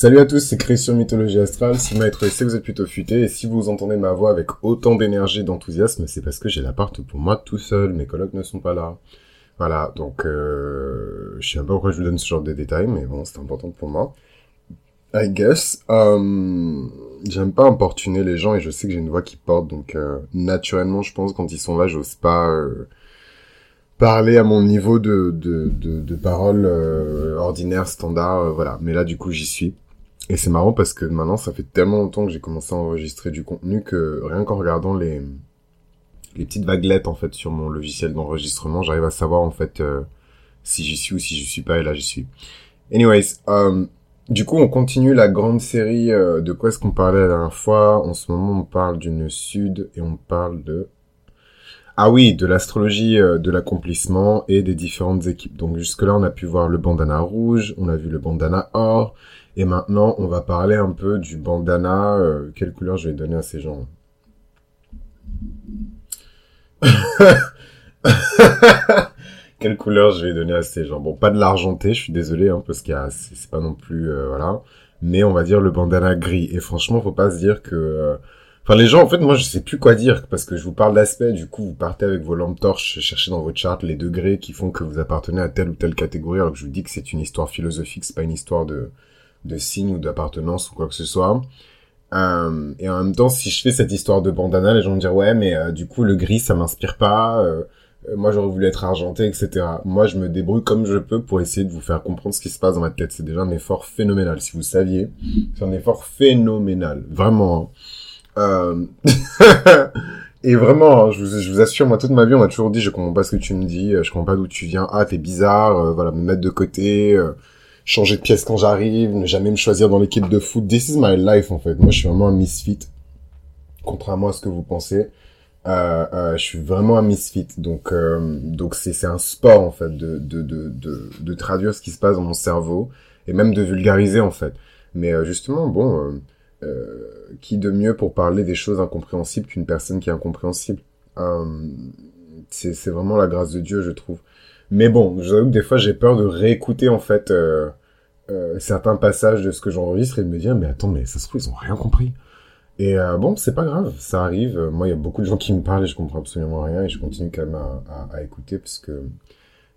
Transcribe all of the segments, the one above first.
Salut à tous, c'est Christian Mythologie Astrale. Si c'est que vous êtes plutôt futé. Et si vous entendez ma voix avec autant d'énergie et d'enthousiasme, c'est parce que j'ai l'appart pour moi tout seul. Mes colocs ne sont pas là. Voilà, donc euh, je sais pas pourquoi je vous donne ce genre de détails, mais bon, c'est important pour moi. I guess. Euh, J'aime pas importuner les gens et je sais que j'ai une voix qui porte, donc euh, naturellement, je pense quand ils sont là, j'ose pas euh, parler à mon niveau de de de, de parole euh, ordinaire standard, euh, voilà. Mais là, du coup, j'y suis. Et c'est marrant parce que maintenant, ça fait tellement longtemps que j'ai commencé à enregistrer du contenu que rien qu'en regardant les les petites vaguelettes en fait sur mon logiciel d'enregistrement, j'arrive à savoir en fait euh, si j'y suis ou si j'y suis pas. Et là, j'y suis. Anyways, euh, du coup, on continue la grande série euh, de quoi est-ce qu'on parlait la dernière fois? En ce moment, on parle d'une sud et on parle de ah oui, de l'astrologie de l'accomplissement et des différentes équipes. Donc jusque-là, on a pu voir le bandana rouge, on a vu le bandana or, et maintenant, on va parler un peu du bandana. euh, quelle couleur je vais donner à ces gens Quelle couleur je vais donner à ces gens Bon, pas de l'argenté, je suis désolé, hein, parce a, c'est pas non plus, euh, voilà. Mais on va dire le bandana gris. Et franchement, faut pas se dire que, euh, enfin, les gens, en fait, moi, je sais plus quoi dire, parce que je vous parle d'aspect. Du coup, vous partez avec vos lampes torches, chercher dans votre charte les degrés qui font que vous appartenez à telle ou telle catégorie, alors que je vous dis que c'est une histoire philosophique, c'est pas une histoire de, de signe ou d'appartenance ou quoi que ce soit. Euh, et en même temps, si je fais cette histoire de bandana, les gens me dire ouais, mais euh, du coup le gris ça m'inspire pas. euh, euh, moi j'aurais voulu être argenté, etc. Moi je me débrouille comme je peux pour essayer de vous faire comprendre ce qui se passe dans ma tête. C'est déjà un effort phénoménal. Si vous saviez, c'est un effort phénoménal, vraiment. hein. Euh... Et vraiment, hein, je vous, assure, moi toute ma vie on m'a toujours dit je comprends pas ce que tu me dis, euh, je comprends pas d'où tu viens. Ah t'es bizarre, voilà me mettre de côté. Changer de pièce quand j'arrive, ne jamais me choisir dans l'équipe de foot. This is my life en fait. Moi, je suis vraiment un misfit, contrairement à ce que vous pensez. Euh, euh, je suis vraiment un misfit. Donc, euh, donc c'est c'est un sport en fait de de, de de de traduire ce qui se passe dans mon cerveau et même de vulgariser en fait. Mais euh, justement, bon, euh, euh, qui de mieux pour parler des choses incompréhensibles qu'une personne qui est incompréhensible? C'est c'est vraiment la grâce de Dieu, je trouve. Mais bon, je vous avoue que des fois j'ai peur de réécouter en fait euh, euh, certains passages de ce que j'enregistre et de me dire mais attends mais ça se trouve ils ont rien compris. Et euh, bon c'est pas grave, ça arrive. Euh, Moi il y a beaucoup de gens qui me parlent et je comprends absolument rien et je continue quand même à, à, à écouter parce que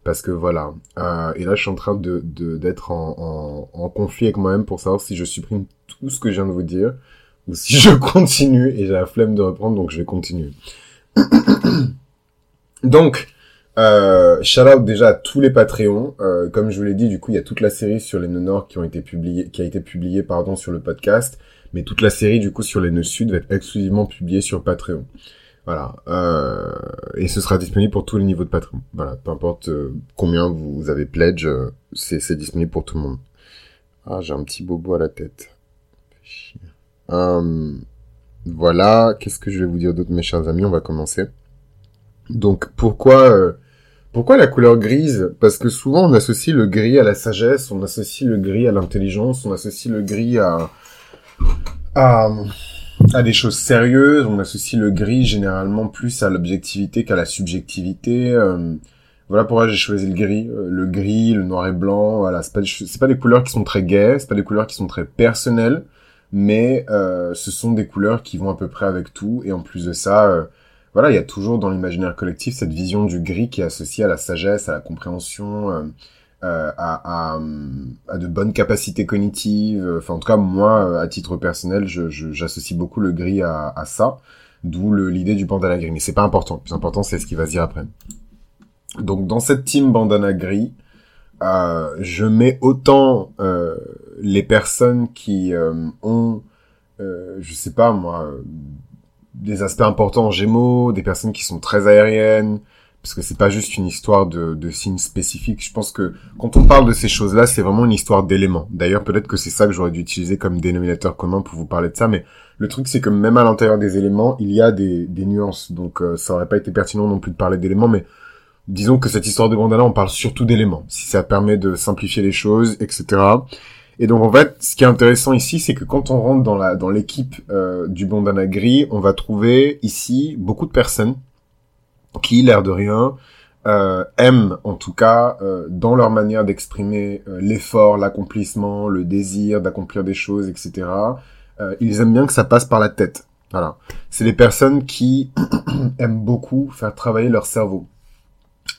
parce que voilà. Euh, et là je suis en train de de- d'être en, en, en conflit avec moi-même pour savoir si je supprime tout ce que je viens de vous dire ou si je continue et j'ai la flemme de reprendre donc je vais continuer. donc euh, shout out déjà à tous les Patreons. Euh, comme je vous l'ai dit, du coup, il y a toute la série sur les nœuds nord qui ont été publiés, qui a été publiée, pardon, sur le podcast. Mais toute la série, du coup, sur les nœuds sud va être exclusivement publiée sur Patreon. Voilà. Euh, et ce sera disponible pour tous les niveaux de Patreon. Voilà. Peu importe euh, combien vous avez pledge, euh, c'est, disponible pour tout le monde. Ah, j'ai un petit bobo à la tête. Euh, voilà. Qu'est-ce que je vais vous dire d'autre, mes chers amis? On va commencer. Donc, pourquoi, euh, pourquoi la couleur grise? Parce que souvent on associe le gris à la sagesse, on associe le gris à l'intelligence, on associe le gris à, à, à des choses sérieuses, on associe le gris généralement plus à l'objectivité qu'à la subjectivité. euh, voilà pourquoi j'ai choisi le gris. Euh, le gris, le noir et blanc, voilà, c'est pas, c'est pas des couleurs qui sont très gaies, c'est pas des couleurs qui sont très personnelles, mais euh, ce sont des couleurs qui vont à peu près avec tout. Et en plus de ça, euh, voilà, il y a toujours dans l'imaginaire collectif cette vision du gris qui est associée à la sagesse, à la compréhension, euh, euh, à, de bonnes capacités cognitives. Enfin, en tout cas, moi, euh, à titre personnel, j'associe beaucoup le gris à, à ça, d'où l'idée du bandana gris. Mais c'est pas important. Plus important, c'est ce qui va se dire après. Donc, dans cette team bandana gris, euh, je mets autant euh, les personnes qui ont, je sais pas moi, des aspects importants en Gémeaux, des personnes qui sont très aériennes, parce que c'est pas juste une histoire de, de signes spécifiques. Je pense que quand on parle de ces choses-là, c'est vraiment une histoire d'éléments. D'ailleurs, peut-être que c'est ça que j'aurais dû utiliser comme dénominateur commun pour vous parler de ça, mais le truc c'est que même à l'intérieur des éléments, il y a des, des nuances. Donc euh, ça aurait pas été pertinent non plus de parler d'éléments, mais disons que cette histoire de bandana, on parle surtout d'éléments, si ça permet de simplifier les choses, etc. Et donc en fait, ce qui est intéressant ici, c'est que quand on rentre dans la dans l'équipe euh, du bandana gris, on va trouver ici beaucoup de personnes qui, l'air de rien, euh, aiment en tout cas euh, dans leur manière d'exprimer euh, l'effort, l'accomplissement, le désir d'accomplir des choses, etc. ils aiment bien que ça passe par la tête. Voilà, c'est les personnes qui aiment beaucoup faire travailler leur cerveau.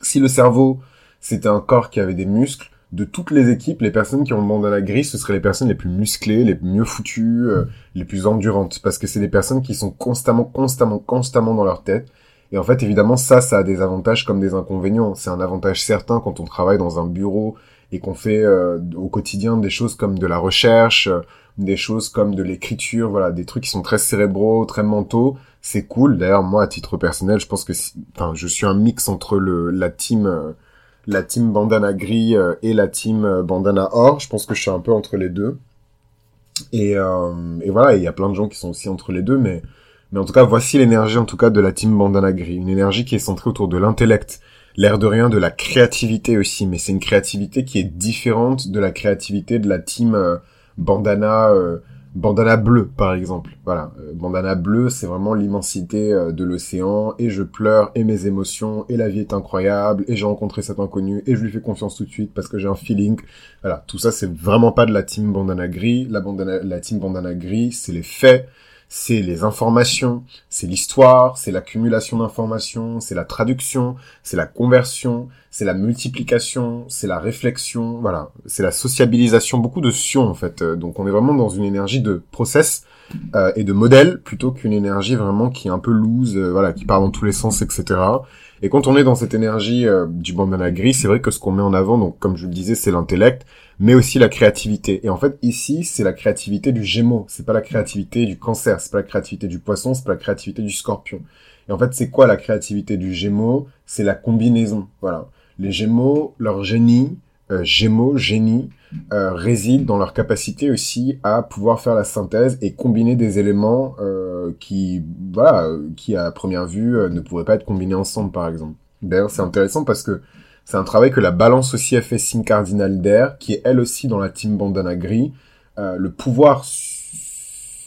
Si le cerveau c'était un corps qui avait des muscles, de toutes les équipes, les personnes qui ont le bandana gris, ce seraient les personnes les plus musclées, les mieux foutues, les plus endurantes, parce que c'est des personnes qui sont constamment, constamment, constamment dans leur tête et en fait, évidemment, ça, ça a des avantages comme des inconvénients. C'est un avantage certain quand on travaille dans un bureau et qu'on fait euh, au quotidien des choses comme de la recherche, euh, des choses comme de l'écriture, voilà, des trucs qui sont très cérébraux, très mentaux. C'est cool. D'ailleurs, moi, à titre personnel, je pense que, enfin, je suis un mix entre le la team, euh, la team bandana gris et la team bandana or. Je pense que je suis un peu entre les deux. Et, et voilà, il y a plein de gens qui sont aussi entre les deux, mais mais en tout cas, voici l'énergie en tout cas de la team Bandana Gris. Une énergie qui est centrée autour de l'intellect, l'air de rien de la créativité aussi. Mais c'est une créativité qui est différente de la créativité de la team euh, Bandana euh, Bandana bleu par exemple. Voilà, euh, Bandana bleu, c'est vraiment l'immensité de l'océan et je pleure et mes émotions et la vie est incroyable et j'ai rencontré cet inconnu et je lui fais confiance tout de suite parce que j'ai un feeling. Voilà, tout ça c'est vraiment pas de la team Bandana Gris. La bandana, la team Bandana Gris, c'est les faits c'est les informations, c'est l'histoire, c'est l'accumulation d'informations, c'est la traduction, c'est la conversion, c'est la multiplication, c'est la réflexion, voilà, c'est la sociabilisation, beaucoup de sion en fait. Euh, donc on est vraiment dans une énergie de process euh, et de modèle plutôt qu'une énergie vraiment qui est un peu loose, euh, voilà, qui part dans tous les sens, etc. Et quand on est dans cette énergie du bandana gris, c'est vrai que ce qu'on met en avant, donc comme je le disais, c'est l'intellect, mais aussi la créativité. Et en fait, ici, c'est la créativité du Gémeaux. C'est pas la créativité du Cancer, c'est pas la créativité du Poisson, c'est pas la créativité du Scorpion. Et en fait, c'est quoi la créativité du Gémeaux C'est la combinaison. Voilà. Les Gémeaux, leur génie, euh, Gémeaux, génie, euh, réside dans leur capacité aussi à pouvoir faire la synthèse et combiner des éléments euh, qui, voilà, qui à première vue euh, ne pourraient pas être combinés ensemble, par exemple. D'ailleurs, c'est intéressant parce que c'est un travail que la balance aussi a fait signe cardinal d'air, qui est elle aussi dans la team bandana gris. Euh, le pouvoir,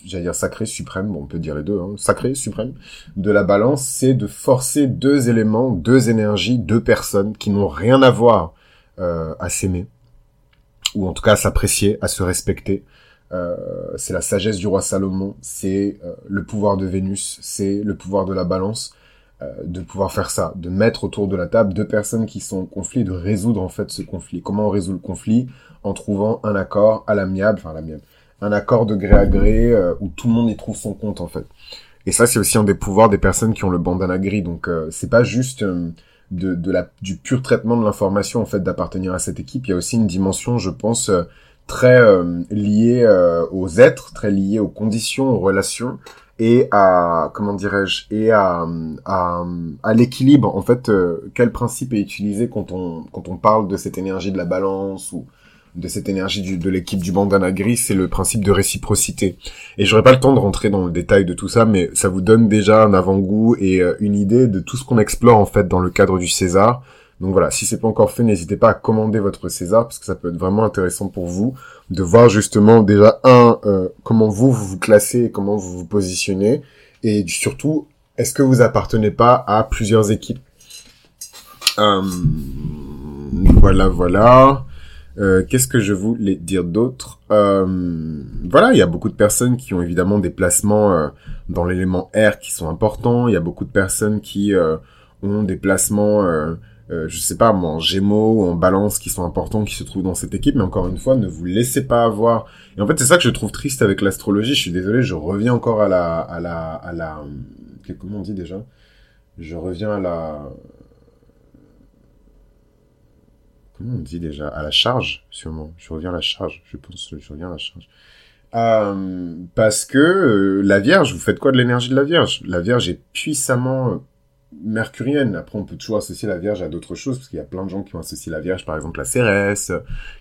j'allais dire sacré, suprême, bon, on peut dire les deux, hein, sacré, suprême, de la balance, c'est de forcer deux éléments, deux énergies, deux personnes qui n'ont rien à voir euh, à s'aimer, ou en tout cas à s'apprécier, à se respecter. Euh, c'est la sagesse du roi Salomon, c'est euh, le pouvoir de Vénus, c'est le pouvoir de la balance. Euh, de pouvoir faire ça, de mettre autour de la table deux personnes qui sont en conflit, de résoudre en fait ce conflit. Comment on résout le conflit? En trouvant un accord à l'amiable, enfin l'amiable, un accord de gré à gré euh, où tout le monde y trouve son compte en fait. Et ça c'est aussi un des pouvoirs des personnes qui ont le bandana gris. Donc euh, c'est pas juste de, de la, du pur traitement de l'information en fait d'appartenir à cette équipe. Il y a aussi une dimension, je pense, très liée aux êtres, très liée aux conditions, aux relations et à comment dirais-je et à à, à l'équilibre en fait euh, quel principe est utilisé quand on quand on parle de cette énergie de la balance ou de cette énergie du, de l'équipe du bandana gris, c'est le principe de réciprocité. Et j'aurais pas le temps de rentrer dans le détail de tout ça, mais ça vous donne déjà un avant-goût et euh, une idée de tout ce qu'on explore en fait dans le cadre du César. Donc voilà, si c'est pas encore fait, n'hésitez pas à commander votre César parce que ça peut être vraiment intéressant pour vous de voir justement déjà un euh, comment vous vous vous classez, comment vous vous positionnez et surtout est-ce que vous appartenez pas à plusieurs équipes? Euh, voilà, voilà. Euh, Qu'est-ce que je voulais dire d'autre? Euh, Voilà, il y a beaucoup de personnes qui ont évidemment des placements euh, dans l'élément R qui sont importants. Il y a beaucoup de personnes qui ont des placements euh, je sais pas, en Gémeaux ou en Balance qui sont importants, qui se trouvent dans cette équipe, mais encore une fois, ne vous laissez pas avoir. Et en fait, c'est ça que je trouve triste avec l'astrologie. Je suis désolé, je reviens encore à la, à la, à la, comment on dit déjà? Je reviens à la, comment on dit déjà? À la charge, sûrement. Je reviens à la charge. Je pense, je reviens à la charge. Euh, parce que euh, la Vierge, vous faites quoi de l'énergie de la Vierge? La Vierge est puissamment mercurienne. Après, on peut toujours associer la Vierge à d'autres choses, parce qu'il y a plein de gens qui ont associé la Vierge, par exemple, à Cérès,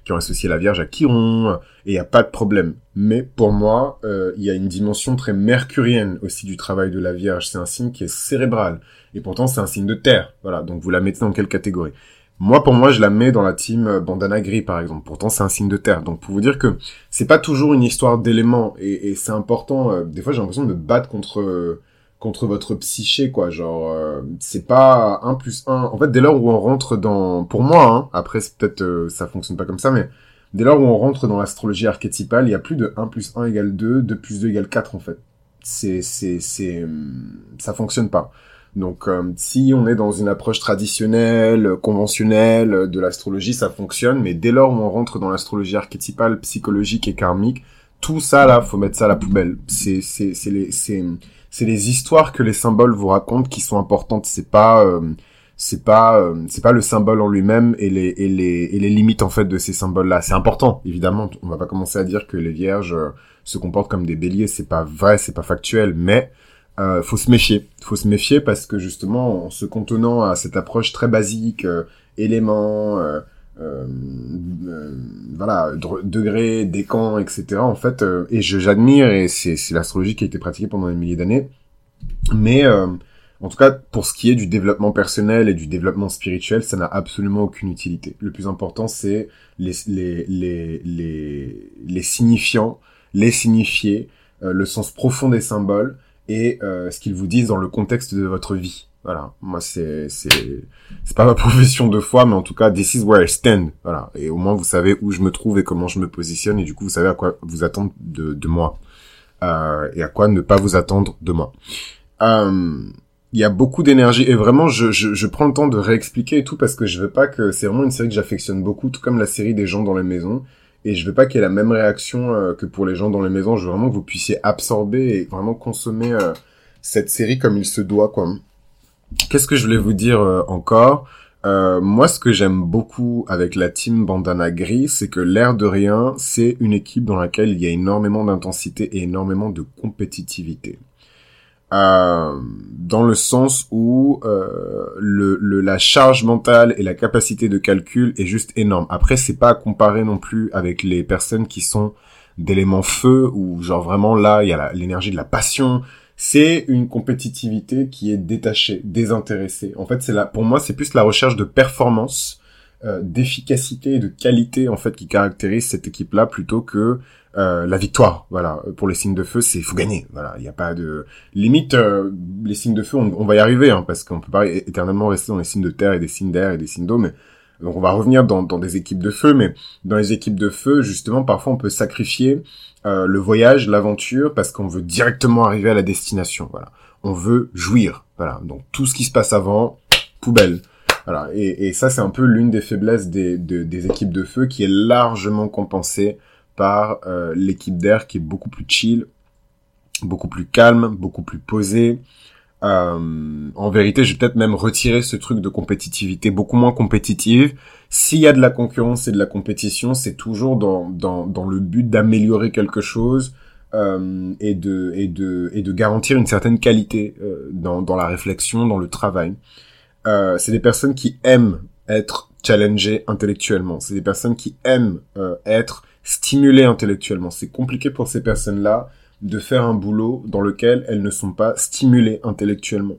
qui ont associé la Vierge à Chiron, et il n'y a pas de problème. Mais pour moi, euh, il y a une dimension très mercurienne aussi du travail de la Vierge. C'est un signe qui est cérébral, et pourtant c'est un signe de terre. Voilà, donc vous la mettez dans quelle catégorie? Moi, pour moi, je la mets dans la team bandana gris, par exemple. Pourtant, c'est un signe de terre. Donc, pour vous dire que c'est pas toujours une histoire d'éléments. Et, c'est important. Euh, des fois, j'ai l'impression de me battre contre contre votre psyché, quoi. Genre, euh, c'est pas 1 plus 1. En fait, dès lors où on rentre dans... Pour moi, hein, après, peut-être euh, ça fonctionne pas comme ça, mais dès lors où on rentre dans l'astrologie archétypale, il y a plus de 1 plus 1 égale 2, 2 plus 2 égale 4, en fait. C'est... c'est, c'est hum, ça fonctionne pas. Donc, euh, si on est dans une approche traditionnelle, conventionnelle de l'astrologie, ça fonctionne. Mais dès lors où on rentre dans l'astrologie archétypale, psychologique et karmique, tout ça là, faut mettre ça à la poubelle. C'est c'est c'est les c'est c'est les histoires que les symboles vous racontent qui sont importantes. C'est pas euh, c'est pas euh, c'est pas le symbole en lui-même et les et les et les limites en fait de ces symboles là. C'est important évidemment. On va pas commencer à dire que les vierges euh, se comportent comme des béliers. C'est pas vrai, c'est pas factuel, mais euh, faut se méfier. Faut se méfier parce que justement, en se contenant à cette approche très basique, éléments, euh, voilà, degrés, décans, etc. En fait, euh, et je j'admire et c'est l'astrologie qui a été pratiquée pendant des milliers d'années. Mais euh, en tout cas, pour ce qui est du développement personnel et du développement spirituel, ça n'a absolument aucune utilité. Le plus important, c'est les, les, les, les, les signifiants, les signifiés, le sens profond des symboles et ce qu'ils vous disent dans le contexte de votre vie. Voilà, moi c'est c'est c'est pas ma profession de foi, mais en tout cas this is where I stand. Voilà, et au moins vous savez où je me trouve et comment je me positionne, et du coup vous savez à quoi vous attendre de de moi euh, et à quoi ne pas vous attendre de moi. Euh, il y a beaucoup d'énergie et vraiment je, je, je prends le temps de réexpliquer et tout parce que je veux pas que c'est vraiment une série que j'affectionne beaucoup, tout comme la série des gens dans les maisons. Et je veux pas qu'il y ait la même réaction euh, que pour les gens dans les maisons. Je veux vraiment que vous puissiez absorber et vraiment consommer euh, cette série comme il se doit, quoi. Qu'est-ce que je voulais vous dire euh, encore? Moi, ce que j'aime beaucoup avec la team Bandana Gris, c'est que l'air de rien, c'est une équipe dans laquelle il y a énormément d'intensité et énormément de compétitivité. Dans le sens où le, le, la charge mentale et la capacité de calcul est juste énorme. Après, c'est pas à comparer non plus avec les personnes qui sont d'éléments feu, où genre vraiment là, il y a l'énergie de la passion, c'est une compétitivité qui est détachée, désintéressée. En fait, c'est là, pour moi, c'est plus la recherche de performance, euh, d'efficacité de qualité en fait qui caractérise cette équipe-là plutôt que euh, la victoire. Voilà, pour les signes de feu, c'est faut gagner. Voilà, il n'y a pas de limite. Euh, les signes de feu, on, va y arriver, hein, parce qu'on peut pas éternellement rester dans les signes de terre et des signes d'air et des signes d'eau, mais donc on va revenir dans, dans des équipes de feu, mais dans les équipes de feu, justement, parfois on peut sacrifier euh, le voyage, l'aventure, parce qu'on veut directement arriver à la destination. Voilà, on veut jouir. Voilà, donc tout ce qui se passe avant, poubelle. Voilà, et, et ça c'est un peu l'une des faiblesses des, des équipes de feu qui est largement compensée par euh, l'équipe d'air qui est beaucoup plus chill, beaucoup plus calme, beaucoup plus posée, euh, en vérité, je peut-être même retirer ce truc de compétitivité beaucoup moins compétitive. S'il y a de la concurrence et de la compétition, c'est toujours dans, dans, dans le but d'améliorer quelque chose euh, et, de, et, de, et de garantir une certaine qualité euh, dans, dans la réflexion, dans le travail. Euh, c'est des personnes qui aiment être challengées intellectuellement. C'est des personnes qui aiment euh, être stimulées intellectuellement. C'est compliqué pour ces personnes-là de faire un boulot dans lequel elles ne sont pas stimulées intellectuellement.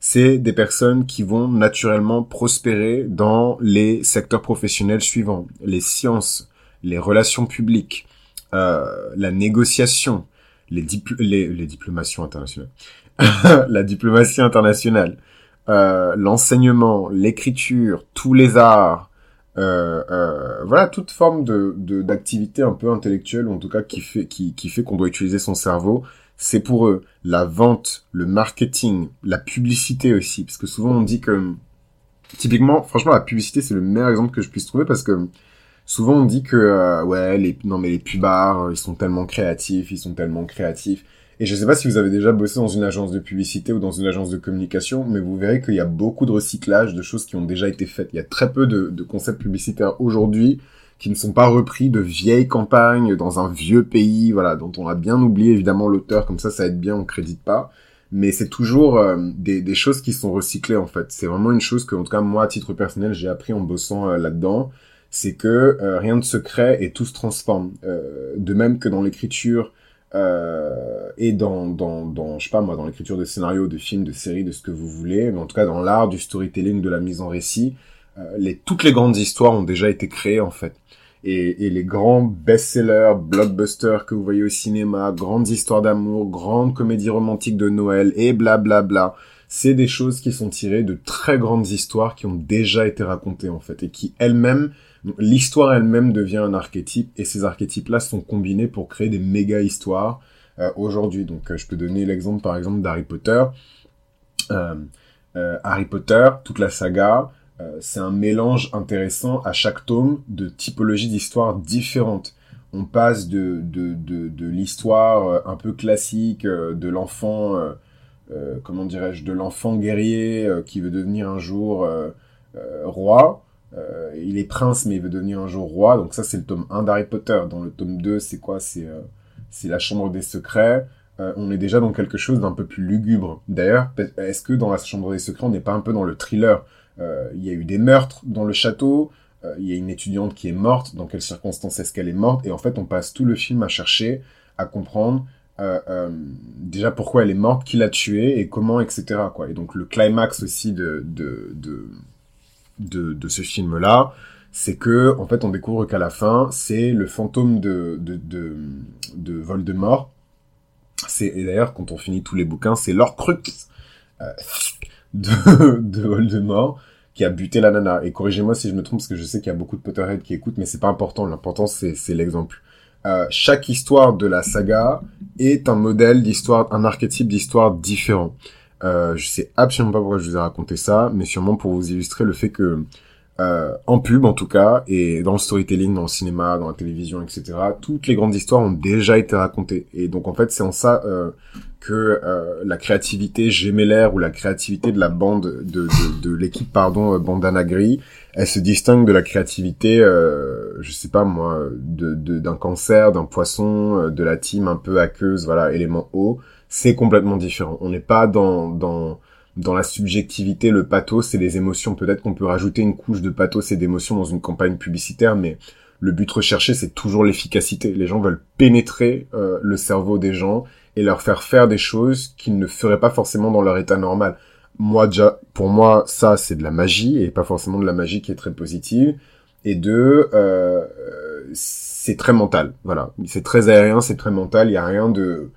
C'est des personnes qui vont naturellement prospérer dans les secteurs professionnels suivants, les sciences, les relations publiques, euh, la négociation, les, les, diplomations internationales, la diplomatie internationale, euh, l'enseignement, l'écriture, tous les arts, euh, euh, voilà toute forme de d'activité un peu intellectuelle ou en tout cas qui fait qui, qui fait qu'on doit utiliser son cerveau c'est pour eux. La vente le marketing la publicité aussi. Parce que souvent on dit que typiquement franchement la publicité c'est le meilleur exemple que je puisse trouver parce que souvent on dit que euh, ouais les non mais les pubards ils sont tellement créatifs ils sont tellement créatifs et je sais pas si vous avez déjà bossé dans une agence de publicité ou dans une agence de communication, mais vous verrez qu'il y a beaucoup de recyclage de choses qui ont déjà été faites. Il y a très peu de, de concepts publicitaires aujourd'hui qui ne sont pas repris de vieilles campagnes dans un vieux pays, voilà, dont on a bien oublié évidemment l'auteur, comme ça ça aide bien, on crédite pas. Mais c'est toujours euh, des, des, choses qui sont recyclées en fait. C'est vraiment une chose que, en tout cas moi, à titre personnel, j'ai appris en bossant euh, là-dedans. C'est que euh, rien ne se crée et tout se transforme. de même que dans l'écriture, euh, et dans, dans, dans, je sais pas moi, dans l'écriture de scénarios, de films, de séries, de ce que vous voulez, mais en tout cas dans l'art du storytelling, de la mise en récit, euh, toutes les grandes histoires ont déjà été créées en fait. et, et les grands best-sellers, blockbusters que vous voyez au cinéma, grandes histoires d'amour, grandes comédies romantiques de Noël et blablabla. Bla bla, c'est des choses qui sont tirées de très grandes histoires qui ont déjà été racontées en fait et qui elles-mêmes l'histoire elle-même devient un archétype et ces archétypes-là sont combinés pour créer des méga histoires euh, aujourd'hui. Donc euh, je peux donner l'exemple par exemple d'Harry Potter. Euh, Harry Potter, toute la saga, c'est un mélange intéressant à chaque tome de typologies d'histoires différentes. On passe de, de, de, l'histoire un peu classique de l'enfant, comment dirais-je, de l'enfant guerrier qui veut devenir un jour roi, euh, il est prince, mais il veut devenir un jour roi. Donc ça, c'est le tome 1 d'Harry Potter. Dans le tome 2, c'est quoi? C'est euh, c'est la chambre des secrets. Euh, on est déjà dans quelque chose d'un peu plus lugubre. D'ailleurs, est-ce que dans la chambre des secrets, on n'est pas un peu dans le thriller? Il y a eu des meurtres dans le château. Il y a une étudiante qui est morte. Dans quelles circonstances est-ce qu'elle est morte? Et en fait, on passe tout le film à chercher, à comprendre déjà pourquoi elle est morte, qui l'a tuée et comment, etc. Et donc le climax aussi de, de de, de ce film-là, c'est que en fait on découvre qu'à la fin c'est le fantôme de de, de, de Voldemort. C'est et d'ailleurs quand on finit tous les bouquins c'est l'Orcrux euh, de, de Voldemort qui a buté la nana. Et corrigez-moi si je me trompe parce que je sais qu'il y a beaucoup de Potterhead qui écoutent, mais c'est pas important. L'important c'est c'est l'exemple. Euh, chaque histoire de la saga est un modèle d'histoire, un archétype d'histoire différent. Euh, je sais absolument pas pourquoi je vous ai raconté ça, mais sûrement pour vous illustrer le fait que euh, en pub en tout cas, et dans le storytelling, dans le cinéma, dans la télévision, etc., toutes les grandes histoires ont déjà été racontées. Et donc en fait, c'est en ça euh, que euh, la créativité gémellaire ou la créativité de la bande de, de, de l'équipe pardon Bandana Gris, elle se distingue de la créativité, euh, je sais pas moi, de d'un cancer, d'un poisson, de la team un peu aqueuse, voilà, élément haut c'est complètement différent. On n'est pas dans, dans, dans la subjectivité, le pathos et les émotions. Peut-être qu'on peut rajouter une couche de pathos et d'émotions dans une campagne publicitaire, mais le but recherché, c'est toujours l'efficacité. Les gens veulent pénétrer euh, le cerveau des gens et leur faire faire des choses qu'ils ne feraient pas forcément dans leur état normal. Moi, déjà, pour moi, ça, c'est de la magie et pas forcément de la magie qui est très positive. Et deux, euh, c'est très mental. Voilà, c'est très aérien, c'est très mental. Il y a rien de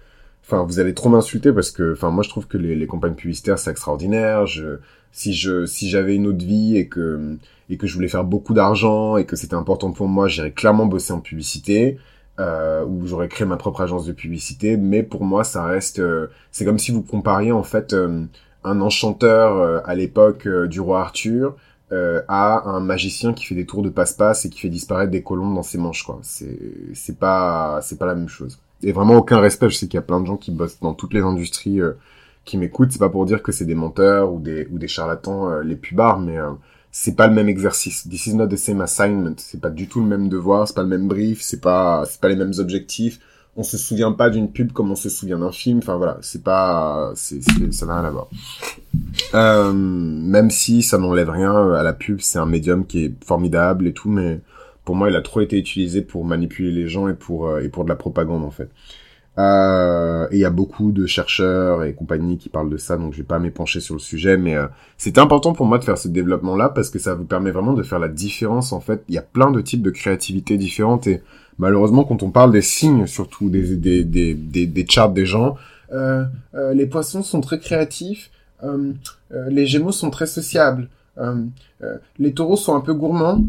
Enfin, vous allez trop m'insulter parce que, enfin, moi je trouve que les, les campagnes publicitaires c'est extraordinaire. Si je, si j'avais une autre vie et que et que je voulais faire beaucoup d'argent et que c'était important pour moi, j'irais clairement bosser en publicité. Euh, ou j'aurais créé ma propre agence de publicité. Mais pour moi, ça reste, euh, c'est comme si vous compariez en fait euh, un enchanteur euh, à l'époque du roi Arthur à un magicien qui fait des tours de passe-passe et qui fait disparaître des colombes dans ses manches. Quoi. C'est, c'est pas, c'est pas la même chose et vraiment aucun respect. Je sais qu'il y a plein de gens qui bossent dans toutes les industries euh, qui m'écoutent. C'est pas pour dire que c'est des menteurs ou des ou des charlatans euh, les pubards, mais euh, c'est pas le même exercice. This is not the same assignment. C'est pas du tout le même devoir, c'est pas le même brief, c'est pas c'est pas les mêmes objectifs. On se souvient pas d'une pub comme on se souvient d'un film. Enfin voilà, c'est pas c'est ça n'a rien à voir. Euh, même si ça n'enlève rien à la pub, c'est un médium qui est formidable et tout, mais pour moi, il a trop été utilisé pour manipuler les gens et pour euh, et pour de la propagande en fait. Euh, et il y a beaucoup de chercheurs et compagnies qui parlent de ça, donc je vais pas m'épancher sur le sujet, mais euh, c'était important pour moi de faire ce développement-là parce que ça vous permet vraiment de faire la différence. En fait, il y a plein de types de créativité différentes et malheureusement, quand on parle des signes, surtout des des des des, des charts des gens, les poissons sont très créatifs, les Gémeaux sont très sociables, les Taureaux sont un peu gourmands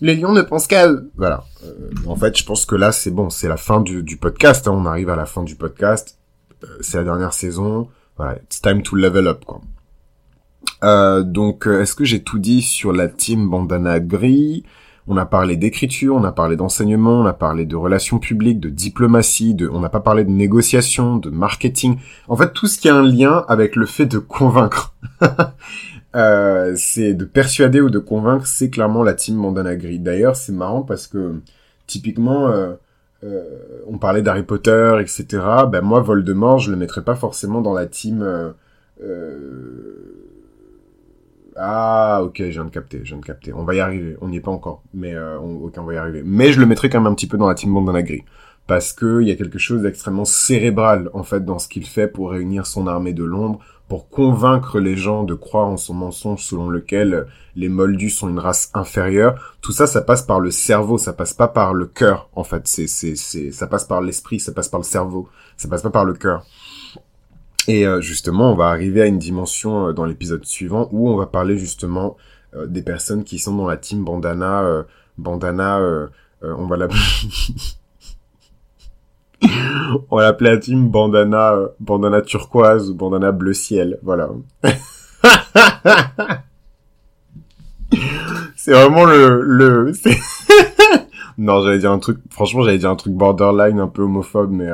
les lions ne pensent qu'à eux. Voilà. Euh, en fait, je pense que là, c'est bon, c'est la fin du, du podcast. Hein. On arrive à la fin du podcast. Euh, c'est la dernière saison. Voilà, it's time to level up, quoi. Euh, donc, euh, est-ce que j'ai tout dit sur la team Bandana Gris? On a parlé d'écriture, on a parlé d'enseignement, on a parlé de relations publiques, de diplomatie, de, on n'a pas parlé de négociation, de marketing. En fait, tout ce qui a un lien avec le fait de convaincre. Euh, c'est de persuader ou de convaincre, c'est clairement la team Mandana Gris. D'ailleurs, c'est marrant parce que typiquement, euh, euh, on parlait d'Harry Potter, etc. Ben moi, Voldemort, je le mettrais pas forcément dans la team. Ah, ok, je viens de capter, je viens de capter. On va y arriver. On n'y est pas encore, mais on... ok, on va y arriver. Mais je le mettrais quand même un petit peu dans la team Mandana Gris parce que il y a quelque chose d'extrêmement cérébral en fait dans ce qu'il fait pour réunir son armée de l'ombre, pour convaincre les gens de croire en son mensonge selon lequel les Moldus sont une race inférieure. Tout ça, ça passe par le cerveau, ça passe pas par le cœur en fait. C'est c'est c'est ça passe par l'esprit, ça passe par le cerveau, ça passe pas par le cœur. Et euh, justement, on va arriver à une dimension euh, dans l'épisode suivant où on va parler justement euh, des personnes qui sont dans la team bandana bandana on va l'appeler on va l'appeler la team bandana bandana turquoise ou bandana bleu ciel voilà c'est vraiment le le non j'allais dire un truc franchement j'allais dire un truc borderline un peu homophobe mais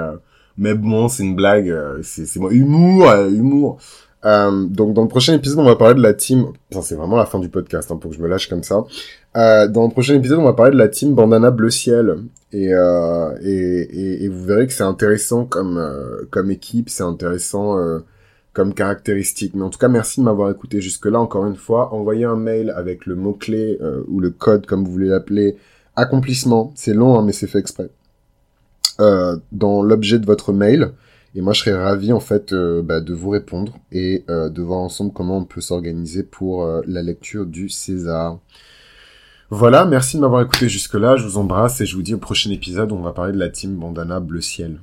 mais bon, c'est une blague, euh, c'est moi humour, euh, humour. Euh, donc dans le prochain épisode, on va parler de la team. c'est vraiment la fin du podcast hein, pour que je me lâche comme ça. Euh, dans le prochain épisode, on va parler de la team Bandana Bleu Ciel et euh, et, et, et, vous verrez que c'est intéressant comme comme équipe, c'est intéressant comme caractéristique. Mais en tout cas, merci de m'avoir écouté jusque là. Encore une fois, envoyez un mail avec le mot clé ou le code comme vous voulez l'appeler accomplissement. C'est long, hein, mais c'est fait exprès. Euh, dans l'objet de votre mail. Et moi, je serais ravi en fait euh, bah, de vous répondre et euh, de voir ensemble comment on peut s'organiser pour la lecture du César. Voilà, merci de m'avoir écouté jusque-là. Je vous embrasse et je vous dis au prochain épisode où on va parler de la team Bandana Bleu Ciel.